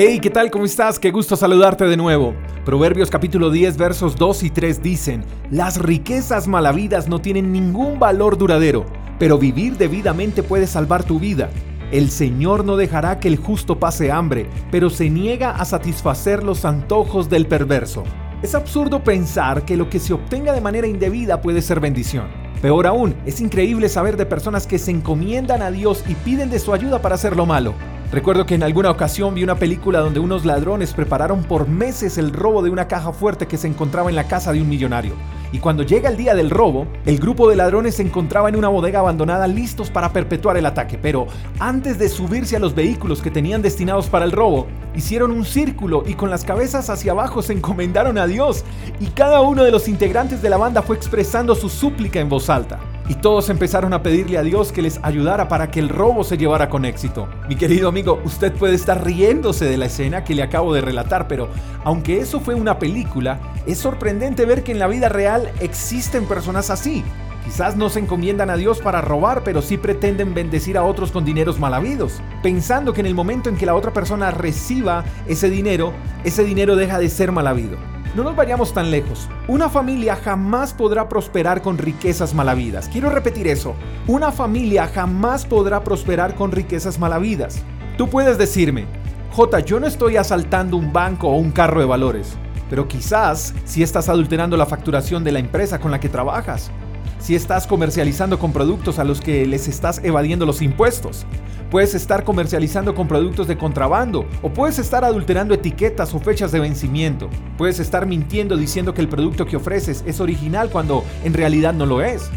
Hey, ¿qué tal? ¿Cómo estás? Qué gusto saludarte de nuevo. Proverbios capítulo 10 versos 2 y 3 dicen, Las riquezas malavidas no tienen ningún valor duradero, pero vivir debidamente puede salvar tu vida. El Señor no dejará que el justo pase hambre, pero se niega a satisfacer los antojos del perverso. Es absurdo pensar que lo que se obtenga de manera indebida puede ser bendición. Peor aún, es increíble saber de personas que se encomiendan a Dios y piden de su ayuda para hacer lo malo. Recuerdo que en alguna ocasión vi una película donde unos ladrones prepararon por meses el robo de una caja fuerte que se encontraba en la casa de un millonario. Y cuando llega el día del robo, el grupo de ladrones se encontraba en una bodega abandonada listos para perpetuar el ataque. Pero antes de subirse a los vehículos que tenían destinados para el robo, hicieron un círculo y con las cabezas hacia abajo se encomendaron a Dios. Y cada uno de los integrantes de la banda fue expresando su súplica en voz alta y todos empezaron a pedirle a Dios que les ayudara para que el robo se llevara con éxito. Mi querido amigo, usted puede estar riéndose de la escena que le acabo de relatar, pero aunque eso fue una película, es sorprendente ver que en la vida real existen personas así. Quizás no se encomiendan a Dios para robar, pero sí pretenden bendecir a otros con dineros mal habidos, pensando que en el momento en que la otra persona reciba ese dinero, ese dinero deja de ser mal habido. No nos vayamos tan lejos. Una familia jamás podrá prosperar con riquezas malavidas. Quiero repetir eso. Una familia jamás podrá prosperar con riquezas malavidas. Tú puedes decirme, J, yo no estoy asaltando un banco o un carro de valores, pero quizás si estás adulterando la facturación de la empresa con la que trabajas si estás comercializando con productos a los que les estás evadiendo los impuestos. Puedes estar comercializando con productos de contrabando o puedes estar adulterando etiquetas o fechas de vencimiento. Puedes estar mintiendo diciendo que el producto que ofreces es original cuando en realidad no lo es.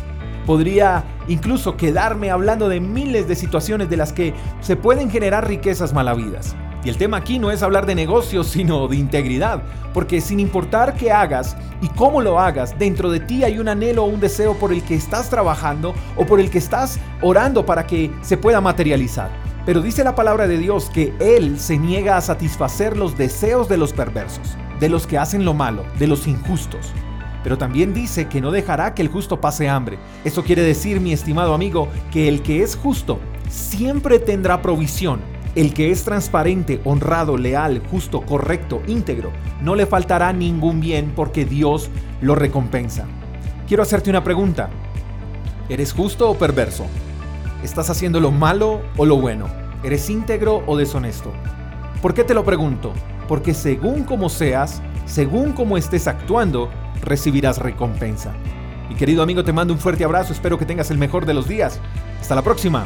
Podría incluso quedarme hablando de miles de situaciones de las que se pueden generar riquezas malavidas. Y el tema aquí no es hablar de negocios, sino de integridad, porque sin importar qué hagas y cómo lo hagas, dentro de ti hay un anhelo o un deseo por el que estás trabajando o por el que estás orando para que se pueda materializar. Pero dice la palabra de Dios que Él se niega a satisfacer los deseos de los perversos, de los que hacen lo malo, de los injustos. Pero también dice que no dejará que el justo pase hambre. Eso quiere decir, mi estimado amigo, que el que es justo siempre tendrá provisión el que es transparente, honrado, leal, justo, correcto, íntegro, no le faltará ningún bien porque Dios lo recompensa. Quiero hacerte una pregunta. ¿Eres justo o perverso? ¿Estás haciendo lo malo o lo bueno? ¿Eres íntegro o deshonesto? ¿Por qué te lo pregunto? Porque según como seas, según como estés actuando, recibirás recompensa. Mi querido amigo, te mando un fuerte abrazo, espero que tengas el mejor de los días. Hasta la próxima.